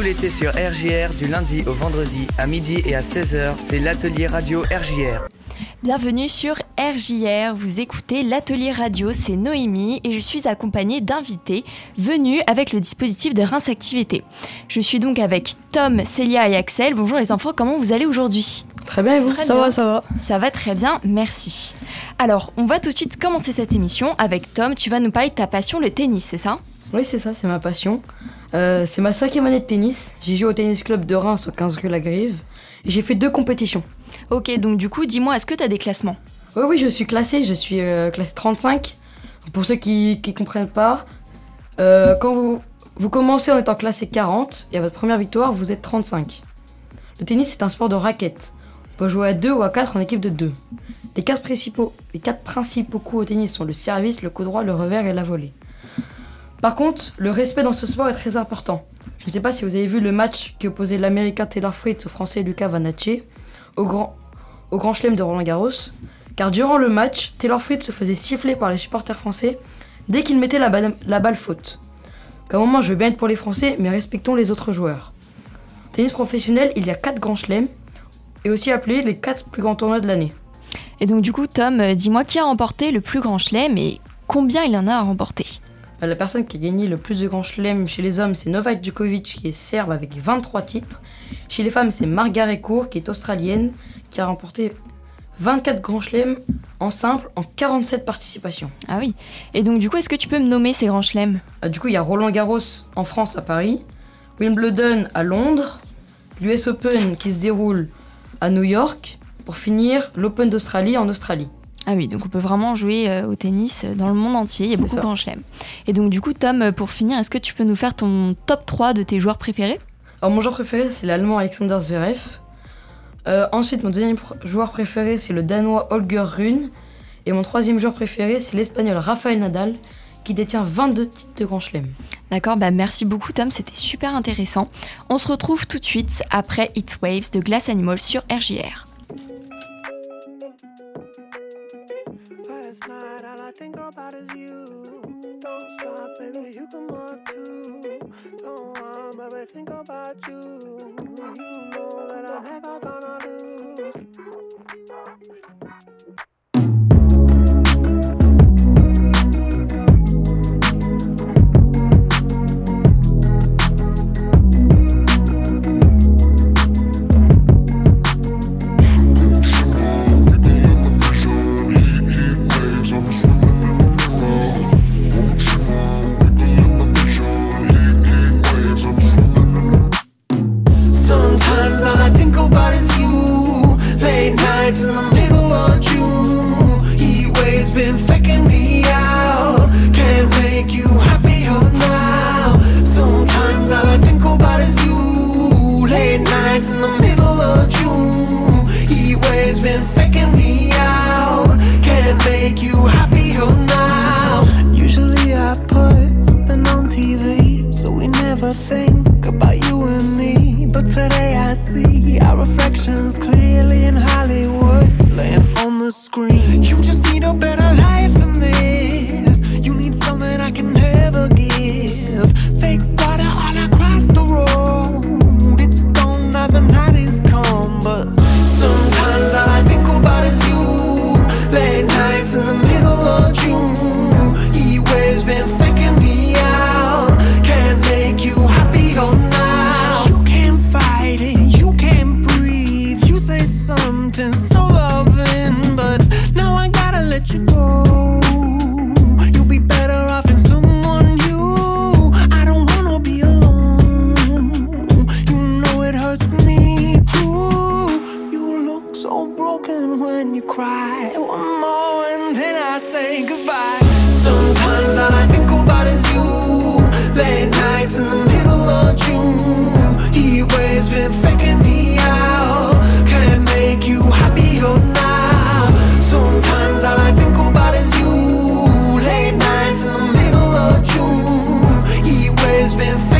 Tout l'été sur RJR, du lundi au vendredi, à midi et à 16h, c'est l'atelier radio RJR. Bienvenue sur RJR, vous écoutez l'atelier radio, c'est Noémie et je suis accompagnée d'invités venus avec le dispositif de Reims Activité. Je suis donc avec Tom, Célia et Axel. Bonjour les enfants, comment vous allez aujourd'hui? Très bien et vous? Ça va, ça va? Ça va très bien, merci. Alors, on va tout de suite commencer cette émission avec Tom. Tu vas nous parler de ta passion, le tennis, c'est ça? Oui, c'est ça, c'est ma passion. Euh, c'est ma cinquième année de tennis. J'ai joué au tennis club de Reims au 15 rue La Grive. Et j'ai fait deux compétitions. Ok, donc du coup, dis-moi, est-ce que tu as des classements? Oui, oui, je suis classé. Je suis euh, classé 35. Pour ceux qui ne comprennent pas, euh, quand vous, vous commencez en étant classé 40 et à votre première victoire, vous êtes 35. Le tennis, c'est un sport de raquette. On peut jouer à 2 ou à 4 en équipe de 2. Les quatre principaux, les quatre principaux coups au tennis sont le service, le coup droit, le revers et la volée. Par contre, le respect dans ce sport est très important. Je ne sais pas si vous avez vu le match qui opposait l'américain Taylor Fritz au français Lucas Vanacci au grand, chelem de Roland Garros. Car durant le match, Taylor Fritz se faisait siffler par les supporters français dès qu'il mettait la, balle, faute. Qu'à un moment, je veux bien être pour les Français, mais respectons les autres joueurs. Tennis professionnel, il y a 4 grands chelems, et aussi appelés les 4 plus grands tournois de l'année. Et donc du coup, Tom, euh, dis-moi qui a remporté le plus grand chelem et combien il en a remporté bah, la personne qui a gagné le plus de grands chelems chez les hommes, c'est Novak Djokovic, qui est serbe avec 23 titres. Chez les femmes, c'est Margaret Court, qui est australienne, qui a remporté 24 grands chelems en simple en 47 participations. Ah oui. Et donc, du coup, est-ce que tu peux me nommer ces grands chelems? Ah, Du coup, il y a Roland Garros en France, à Paris, Wimbledon à Londres, l'US Open qui se déroule à New York, pour finir l'Open d'Australie en Australie. Ah oui, donc on peut vraiment jouer euh, au tennis dans le monde entier, il y a beaucoup de grands chelems. Et donc du coup, Tom, euh, pour finir, est-ce que tu peux nous faire ton top 3 de tes joueurs préférés? Alors mon joueur préféré, c'est l'Allemand Alexander Zverev. Euh, ensuite, mon deuxième joueur préféré, c'est le Danois Holger Rune. Et mon troisième joueur préféré, c'est l'Espagnol Rafael Nadal, qui détient 22 titres de Grand Chelem. D'accord, bah merci beaucoup Tom, c'était super intéressant. On se retrouve tout de suite après Heat Waves de Glass Animal sur RJR. hot as you. Don't stop, baby, you come on too. Go on, baby, think about you. You know that I have all gonna lose.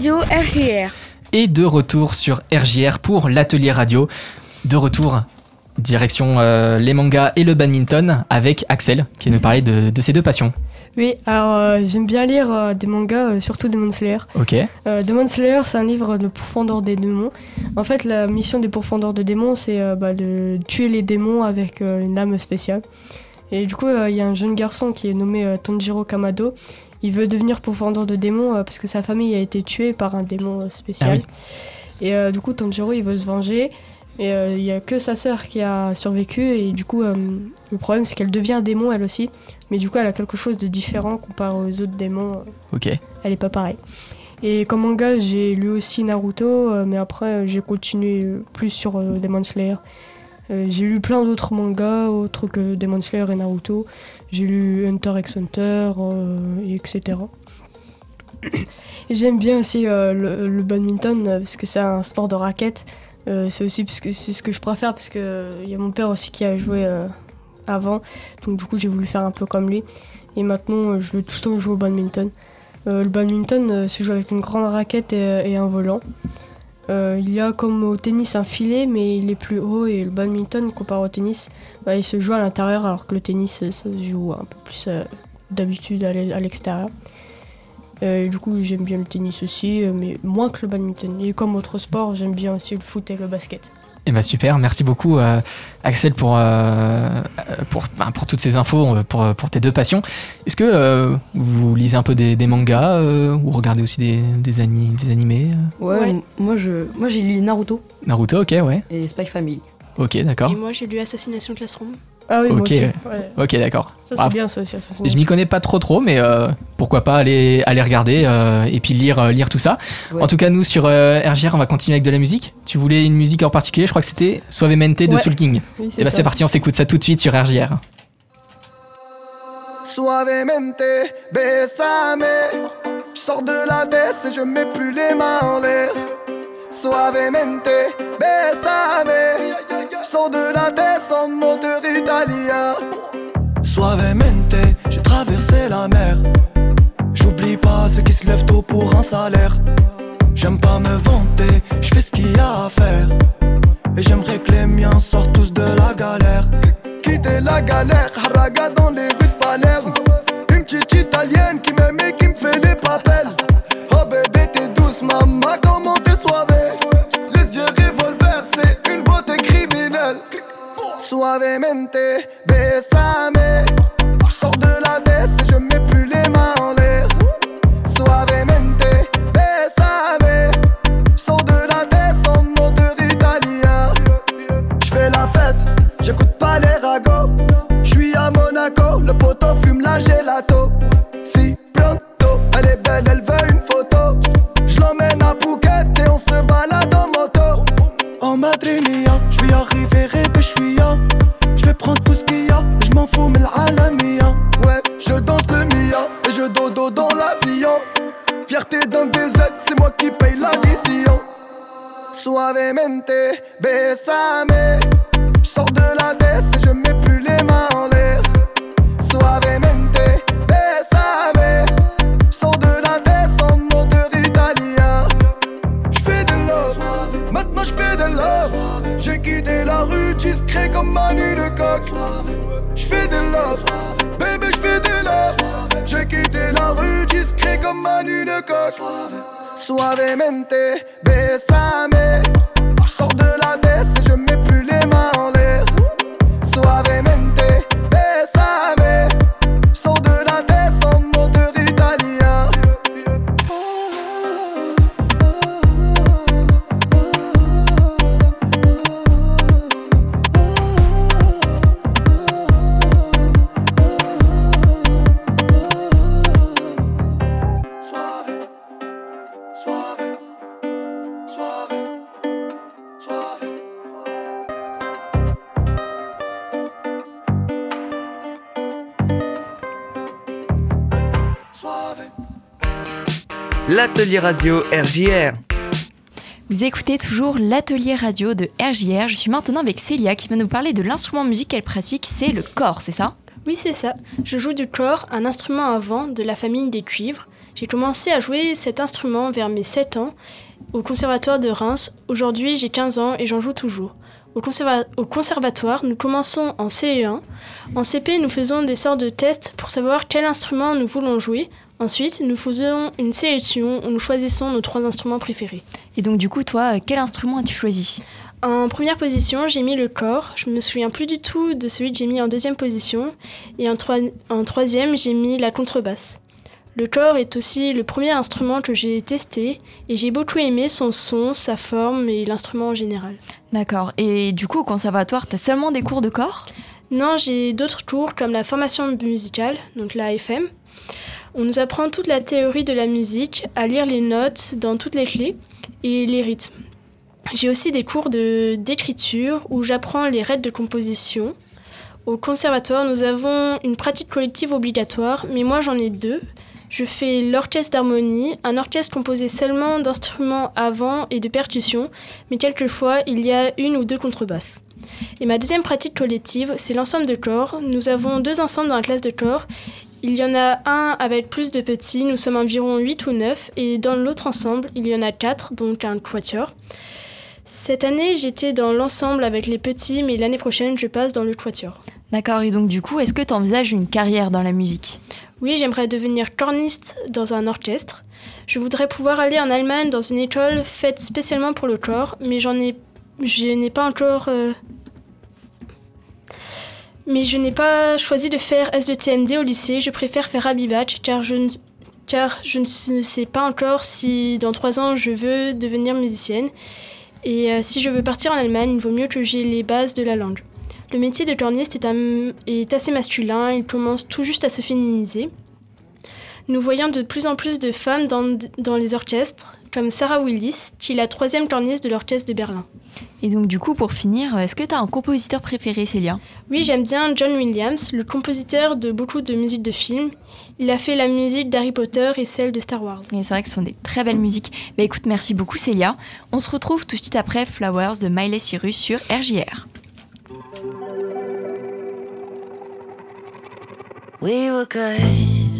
radio RGR. Et de retour sur RJR pour l'atelier radio. De retour direction euh, les mangas et le badminton avec Axel qui nous parler de, de ses deux passions. Oui, alors euh, j'aime bien lire euh, des mangas, euh, surtout Demon Slayer. Ok, Euh, Demon Slayer, c'est un livre de pourfendeur des démons. En fait, la mission des pourfendeurs de démons, c'est euh, bah, de tuer les démons avec euh, une lame spéciale. Et du coup, euh, il y a un jeune garçon qui est nommé euh, Tanjiro Kamado. Il veut devenir pourfendeur de démons euh, parce que sa famille a été tuée par un démon euh, spécial. Ah oui. Et euh, du coup, Tanjiro, il veut se venger. Et il y a que sa sœur qui a survécu. Et du coup, le problème, c'est qu'elle devient démon elle aussi. Mais du coup, elle a quelque chose de différent comparé aux autres démons. ok. Elle est pas pareille. Et comme manga, j'ai lu aussi Naruto, mais après, j'ai continué plus sur Demon Slayer. J'ai lu plein d'autres mangas, autres que Demon Slayer et Naruto. J'ai lu Hunter x Hunter, euh, et etc. Et J'aime bien aussi euh, le, badminton euh, parce que c'est un sport de raquette. C'est aussi parce que c'est ce que je préfère parce que il y a mon père aussi qui a joué avant, donc du coup j'ai voulu faire un peu comme lui. Et maintenant je veux tout le temps jouer au badminton. Le badminton euh, se joue avec une grande raquette et, et un volant. Euh, il y a comme au tennis un filet, mais il est plus haut et le badminton comparé au tennis, bah, il se joue à l'intérieur alors que le tennis euh, ça se joue un peu plus euh, d'habitude à l'e- à l'extérieur. Du coup j'aime bien le tennis aussi, mais moins que le badminton. Et comme autre sport, j'aime bien aussi le foot et le basket. Et bah super, merci beaucoup euh, Axel pour, euh, pour, enfin, pour toutes ces infos, euh, pour, pour tes deux passions. Est-ce que euh, vous lisez un peu des, des mangas euh, ou regardez aussi des, des, ani- des animés euh? Ouais, moi je moi j'ai lu Naruto Naruto, ok, ouais. et Spy Family. Ok, d'accord. Et moi, j'ai lu Assassination Classroom. Ah oui, moi Ok, aussi. ouais. Ok, d'accord. Ça c'est Ah, bien ça aussi. Assassin's Je m'y connais pas trop trop, mais euh, pourquoi pas aller, aller regarder euh, et puis lire, euh, lire tout ça. Ouais. En tout cas, nous sur euh, RGR, on va continuer avec de la musique. Tu voulais une musique en particulier? Je crois que c'était Suavemente de Ouais. Soul King. Oui, Et bah ça. c'est parti, on s'écoute ça tout de suite sur RGR. Suavemente, besame. Je sors de la baisse et je mets plus les mains en l'air. Suavemente, besame. Sors de la baisse en moteur italien. Suavemente, j'ai traversé la mer. J'oublie pas ceux qui se lèvent tôt pour un salaire. J'aime pas me vanter, je fais ce qu'il y a à faire. Et j'aimerais que les miens sortent tous de la galère. Quitter la galère, haraga dans les rues de Palerme. Une petite italienne qui m'aime et qui me fait les papels. Suavemente, besame. Sors de la baisse et je mets plus les mains en l'air. Suavemente, besame. Sors de la baisse en moteur italien. Je fais la fête, j'écoute pas les ragots. Je suis à Monaco, le poteau fume la gelato. Si pronto, elle est belle, elle L'atelier radio RJR. Vous écoutez toujours l'atelier radio de RJR. Je suis maintenant avec Célia qui va nous parler de l'instrument musique qu'elle pratique, c'est le corps, c'est ça? Oui, c'est ça. Je joue du cor, un instrument à vent de la famille des cuivres. J'ai commencé à jouer cet instrument vers mes 7 ans au conservatoire de Reims. Aujourd'hui, j'ai 15 ans et j'en joue toujours. Au, conserva- au conservatoire, nous commençons en CE1. En CP, nous faisons des sortes de tests pour savoir quel instrument nous voulons jouer. Ensuite, nous faisons une sélection où nous choisissons nos trois instruments préférés. Et donc du coup, toi, quel instrument as-tu choisi? En première position, j'ai mis le corps. Je me souviens plus du tout de celui que j'ai mis en deuxième position. Et en, troi- en troisième, j'ai mis la contrebasse. Le corps est aussi le premier instrument que j'ai testé et j'ai beaucoup aimé son son, sa forme et l'instrument en général. D'accord. Et du coup, au conservatoire, t'as seulement des cours de corps? Non, j'ai d'autres cours comme la formation musicale, donc la FM. On nous apprend toute la théorie de la musique, à lire les notes dans toutes les clés et les rythmes. J'ai aussi des cours de- d'écriture où j'apprends les règles de composition. Au conservatoire, nous avons une pratique collective obligatoire, mais moi j'en ai deux. Je fais l'orchestre d'harmonie, un orchestre composé seulement d'instruments à vent et de percussions, mais quelquefois il y a une ou deux contrebasses. Et ma deuxième pratique collective, c'est l'ensemble de corps. Nous avons deux ensembles dans la classe de corps. Il y en a un avec plus de petits, nous sommes environ 8 ou 9, et dans l'autre ensemble, il y en a 4, donc un quatuor. Cette année, j'étais dans l'ensemble avec les petits, mais l'année prochaine, je passe dans le quatuor. D'accord. Et donc du coup, est-ce que tu envisages une carrière dans la musique? Oui, j'aimerais devenir corniste dans un orchestre. Je voudrais pouvoir aller en Allemagne dans une école faite spécialement pour le corps, mais j'en ai, je n'ai pas encore. euh, Mais je n'ai pas choisi de faire S2TMD au lycée. Je préfère faire Abibac car je ne, car je ne sais pas encore si dans trois ans je veux devenir musicienne. Et euh, si je veux partir en Allemagne, il vaut mieux que j'ai les bases de la langue. Le métier de corniste est assez masculin, il commence tout juste à se féminiser. Nous voyons de plus en plus de femmes dans, dans les orchestres, comme Sarah Willis, qui est la troisième corniste de l'orchestre de Berlin. Et donc du coup, pour finir, est-ce que tu as un compositeur préféré, Célia? Oui, j'aime bien John Williams, le compositeur de beaucoup de musiques de films. Il a fait la musique d'Harry Potter et celle de Star Wars. Et c'est vrai que ce sont des très belles musiques. Bah écoute, merci beaucoup Célia. On se retrouve tout de suite après Flowers de Miley Cyrus sur RJR. We were good,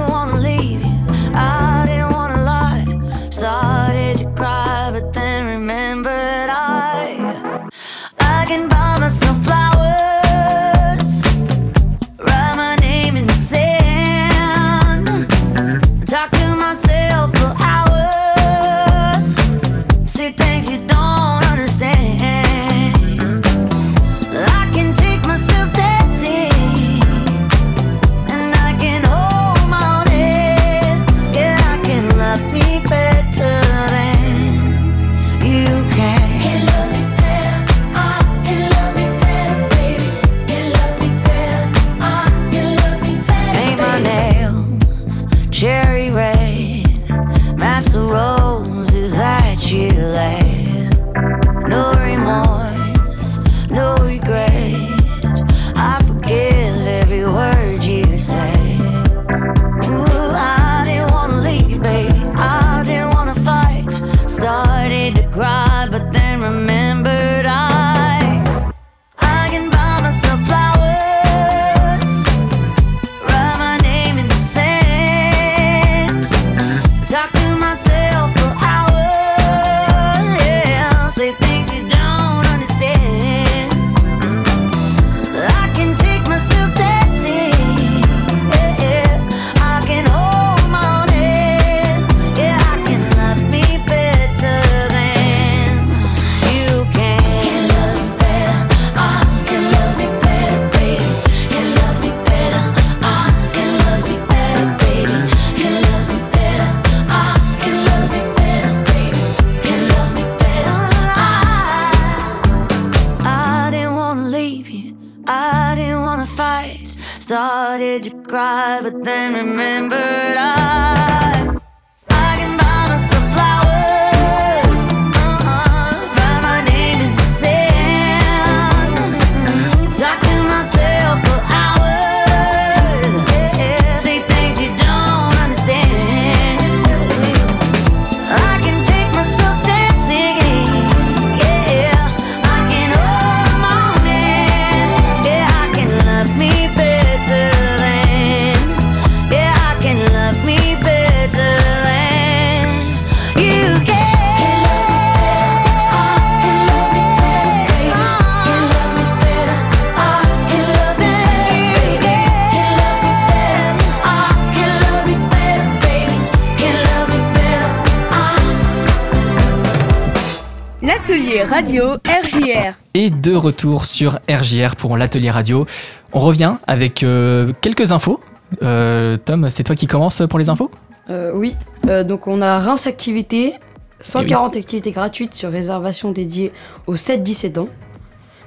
radio RJR. Et de retour sur RJR pour l'atelier radio. On revient avec euh, quelques infos. Euh, Tom, c'est toi qui commence pour les infos? Euh, oui, Euh, donc on a Reims Activité, 140 activités gratuites sur réservation dédiées aux 7-17 ans.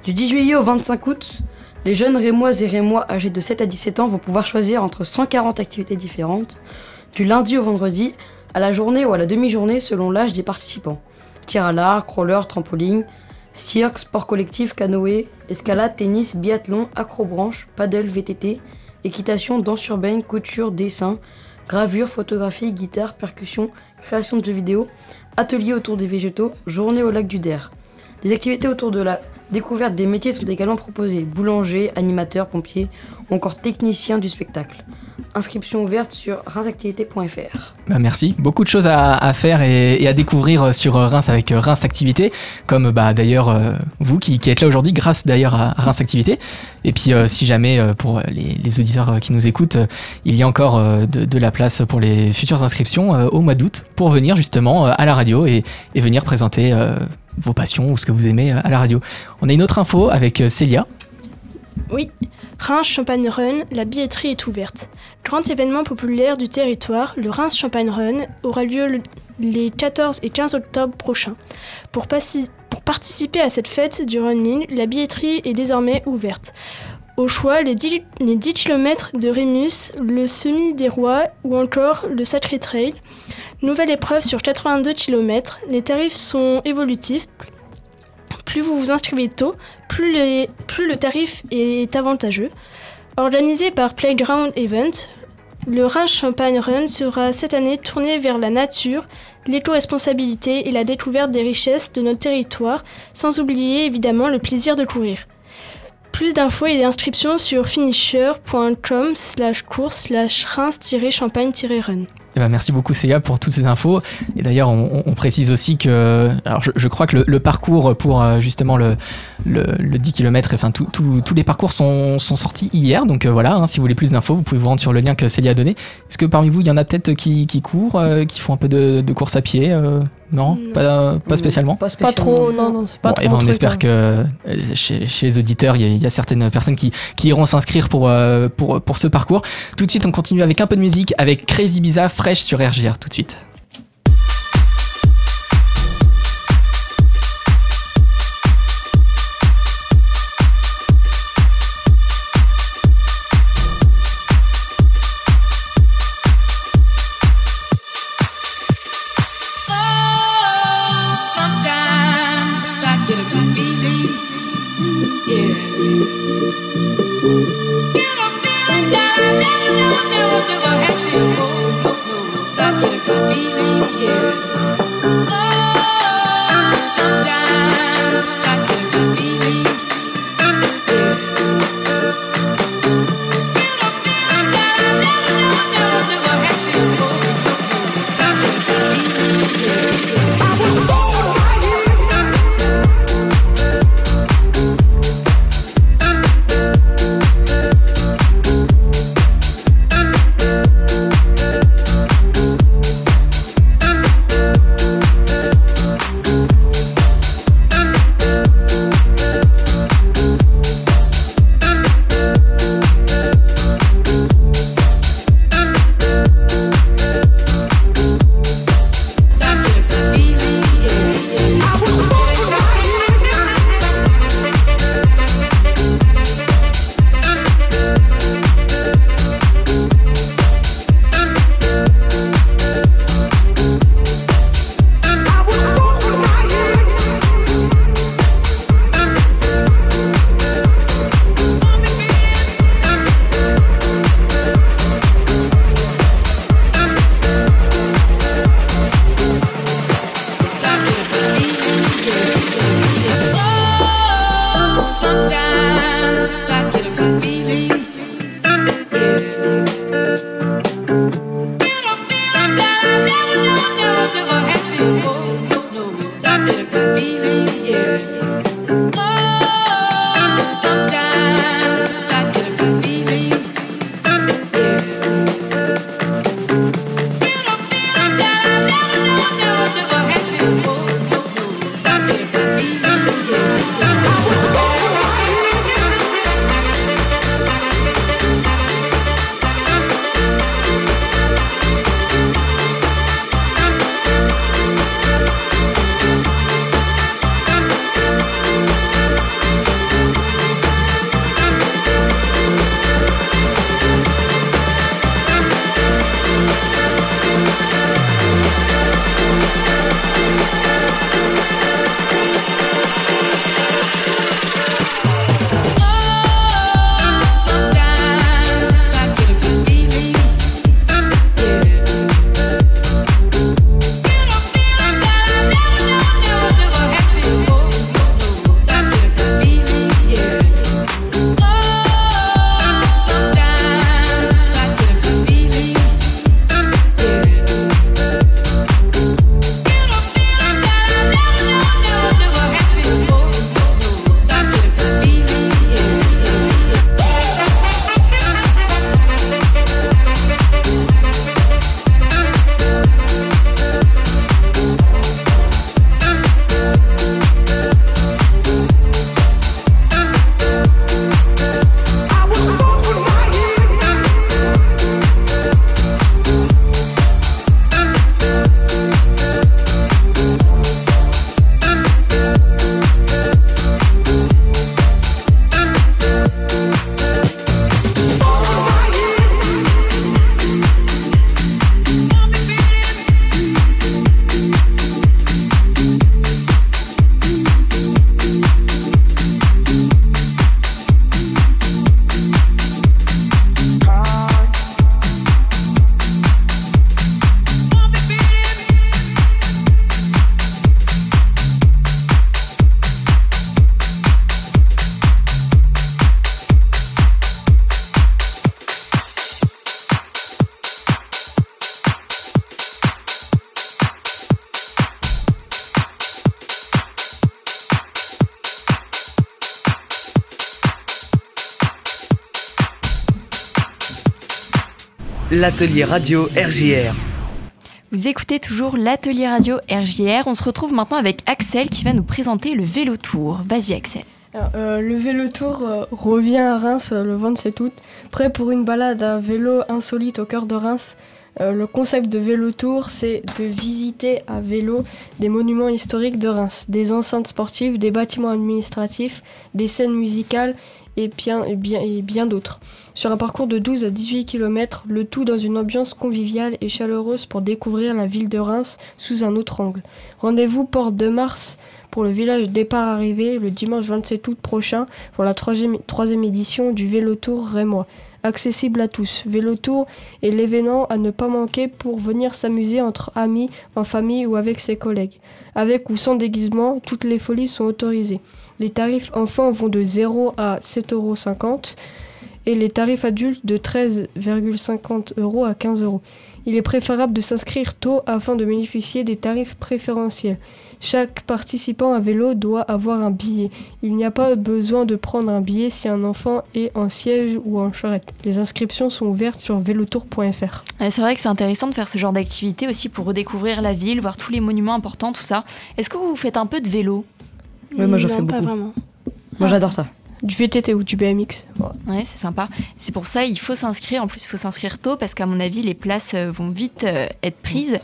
Du 10 juillet au 25 août, les jeunes rémois et rémois âgés de 7 à 17 ans vont pouvoir choisir entre 140 activités différentes, du lundi au vendredi, à la journée ou à la demi-journée selon l'âge des participants. Tir à l'arc, roller, trampoline, cirque, sport collectif, canoë, escalade, tennis, biathlon, acrobranche, paddle, VTT, équitation, danse urbaine, couture, dessin, gravure, photographie, guitare, percussion, création de jeux vidéo, atelier autour des végétaux, journée au lac du Der. Des activités autour de la découverte des métiers sont également proposées boulanger, animateur, pompier ou encore technicien du spectacle. Inscription ouverte sur reinsactivité.fr. Bah, merci. Beaucoup de choses à, faire et, à découvrir sur Reims avec euh, Reims Activité, comme bah, d'ailleurs euh, vous qui, êtes là aujourd'hui grâce d'ailleurs à Reims Activité. Et puis euh, si jamais euh, pour les, auditeurs euh, qui nous écoutent, euh, il y a encore euh, de, la place pour les futures inscriptions euh, au mois d'août pour venir justement euh, à la radio et, et venir présenter euh, vos passions ou ce que vous aimez euh, à la radio. On a une autre info avec euh, Célia. Oui, Reims Champagne Run, la billetterie est ouverte. Grand événement populaire du territoire, le Reims Champagne Run aura lieu le- les 14 et 15 octobre prochains. Pour participer à cette fête du running, la billetterie est désormais ouverte. Au choix, les 10, les 10 km de Rémus, le Semi des Rois ou encore le Sacré Trail. Nouvelle épreuve sur 82 km, les tarifs sont évolutifs. Plus vous vous inscrivez tôt, plus, le tarif est avantageux. Organisé par Playground Event, le Reims Champagne Run sera cette année tourné vers la nature, l'éco-responsabilité et la découverte des richesses de notre territoire, sans oublier évidemment le plaisir de courir. Plus d'infos et d'inscriptions sur finisher.com slash course slash reims-champagne-run. Eh ben, merci beaucoup Célia pour toutes ces infos. Et d'ailleurs, on, on précise aussi que, alors je, je crois que le, le parcours pour euh, justement le, le, le 10 km, enfin tout- tout- tous les parcours sont, sont sortis hier. Donc euh, voilà, hein, si vous voulez plus d'infos, vous pouvez vous rendre sur le lien que Célia a donné. Est-ce que parmi vous, il y en a peut-être qui, qui courent, euh, qui font un peu de, de course à pied euh, Non, Non. Pas, pas spécialement? Pas, trop, non, non, c'est pas Bon, trop. eh ben, on espère hein. que chez, chez les auditeurs, il y, a- y a certaines personnes qui, iront s'inscrire pour, euh, pour, pour ce parcours. Tout de suite, on continue avec un peu de musique avec Crazy Biza fraîche sur RGR tout de suite. L'atelier radio RJR. Vous écoutez toujours l'atelier radio RJR. On se retrouve maintenant avec Axel qui va nous présenter le vélo tour. Vas-y Axel. Alors, euh, le vélo tour euh, revient à Reims euh, le 27 août. Prêt pour une balade à vélo insolite au cœur de Reims. Euh, le concept de vélo tour, c'est de visiter à vélo des monuments historiques de Reims, des enceintes sportives, des bâtiments administratifs, des scènes musicales et bien, d'autres. Sur un parcours de 12 à 18 km, le tout dans une ambiance conviviale et chaleureuse pour découvrir la ville de Reims sous un autre angle. Rendez-vous porte de Mars pour le village départ-arrivée le dimanche 27 août prochain pour la troisième, troisième édition du Vélo Tour Rémois. Accessible à tous. Vélo Tour est l'événement à ne pas manquer pour venir s'amuser entre amis, en famille ou avec ses collègues. Avec ou sans déguisement, toutes les folies sont autorisées. Les tarifs enfants vont de 0 à 7,50 euros et les tarifs adultes de 13,50 euros à 15 euros. Il est préférable de s'inscrire tôt afin de bénéficier des tarifs préférentiels. Chaque participant à vélo doit avoir un billet. Il n'y a pas besoin de prendre un billet si un enfant est en siège ou en charrette. Les inscriptions sont ouvertes sur vélotour.fr. C'est vrai que c'est intéressant de faire ce genre d'activité aussi pour redécouvrir la ville, voir tous les monuments importants, tout ça. Est-ce que vous faites un peu de vélo? Oui, moi j'en Non, fais pas beaucoup. vraiment. Moi j'adore ça. Du VTT ou du BMX. Ouais, c'est sympa. C'est pour ça il faut s'inscrire. En plus, il faut s'inscrire tôt parce qu'à mon avis, les places euh, vont vite euh, être prises.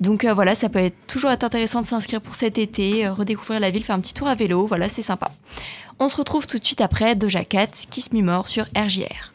Donc euh, voilà, ça peut être toujours être intéressant de s'inscrire pour cet été, euh, redécouvrir la ville, faire un petit tour à vélo. Voilà, c'est sympa. On se retrouve tout de suite après Doja Cat, Kiss Me More sur RJR.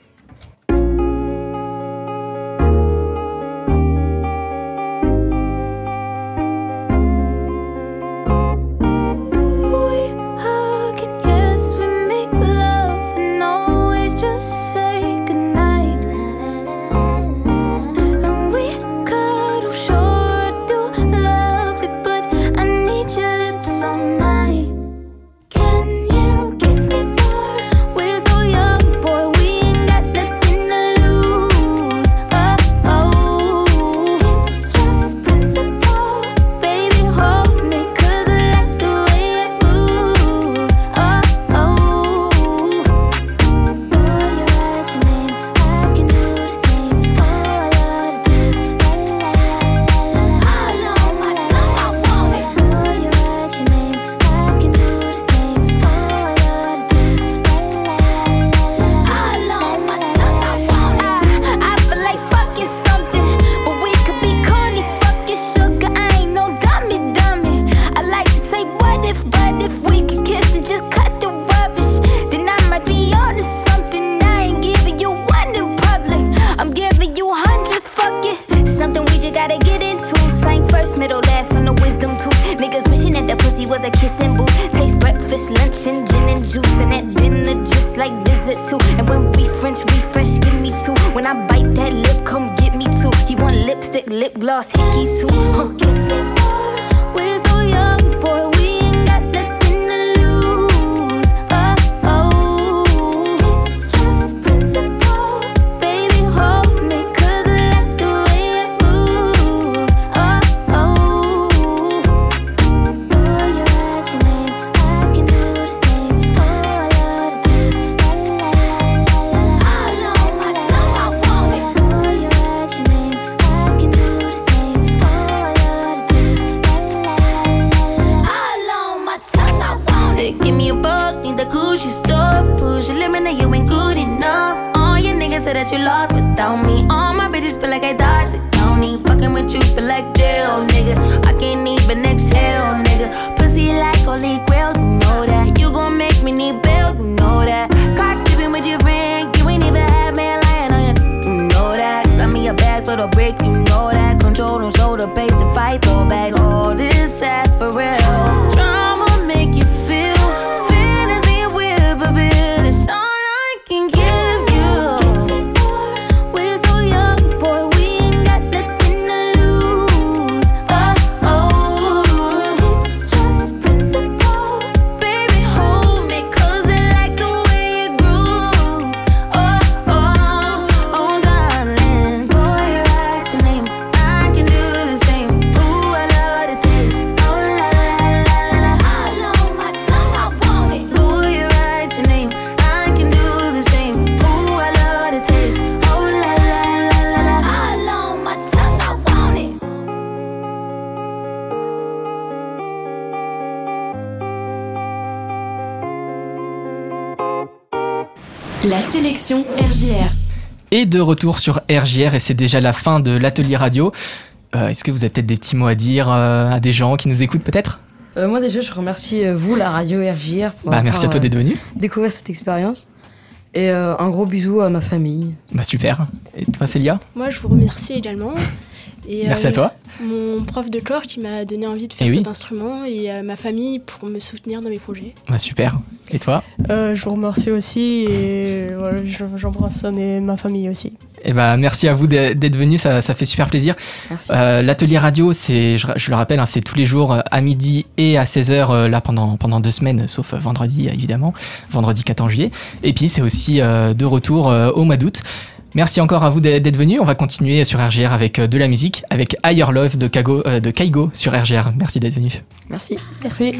Lipstick, lip gloss, hickeys too. Huh. We're so young, boy, La sélection RJR. Et de retour sur RJR, et c'est déjà la fin de l'atelier radio. Euh, Est-ce que vous avez peut-être des petits mots à dire euh, à des gens qui nous écoutent peut-être? Euh, moi déjà, je remercie euh, vous, la radio RJR, pour Bah merci à toi d'être venu. découvrir cette expérience. Et euh, un gros bisou à ma famille. Bah super. Et toi Célia? Moi, je vous remercie également. Et, Merci à toi. Mon prof de corps qui m'a donné envie de faire Eh oui. cet instrument et euh, ma famille pour me soutenir dans mes projets. Bah super. Et toi Euh, je vous remercie aussi et voilà, je- j'embrasse ma famille aussi. Eh ben, merci à vous d'être venus, ça, ça fait super plaisir. Merci. Euh, L'atelier radio, c'est, je, je le rappelle, hein, c'est tous les jours euh, à midi et à 16h, euh, là pendant, pendant deux semaines, sauf euh, vendredi euh, évidemment, vendredi 14 juillet. Et puis c'est aussi euh, de retour euh, au mois d'août. Merci encore à vous d'être venus. On va continuer sur RGR avec euh, de la musique, avec Higher Love de, Kago, euh, de Kaigo sur RGR. Merci d'être venus. Merci. Merci.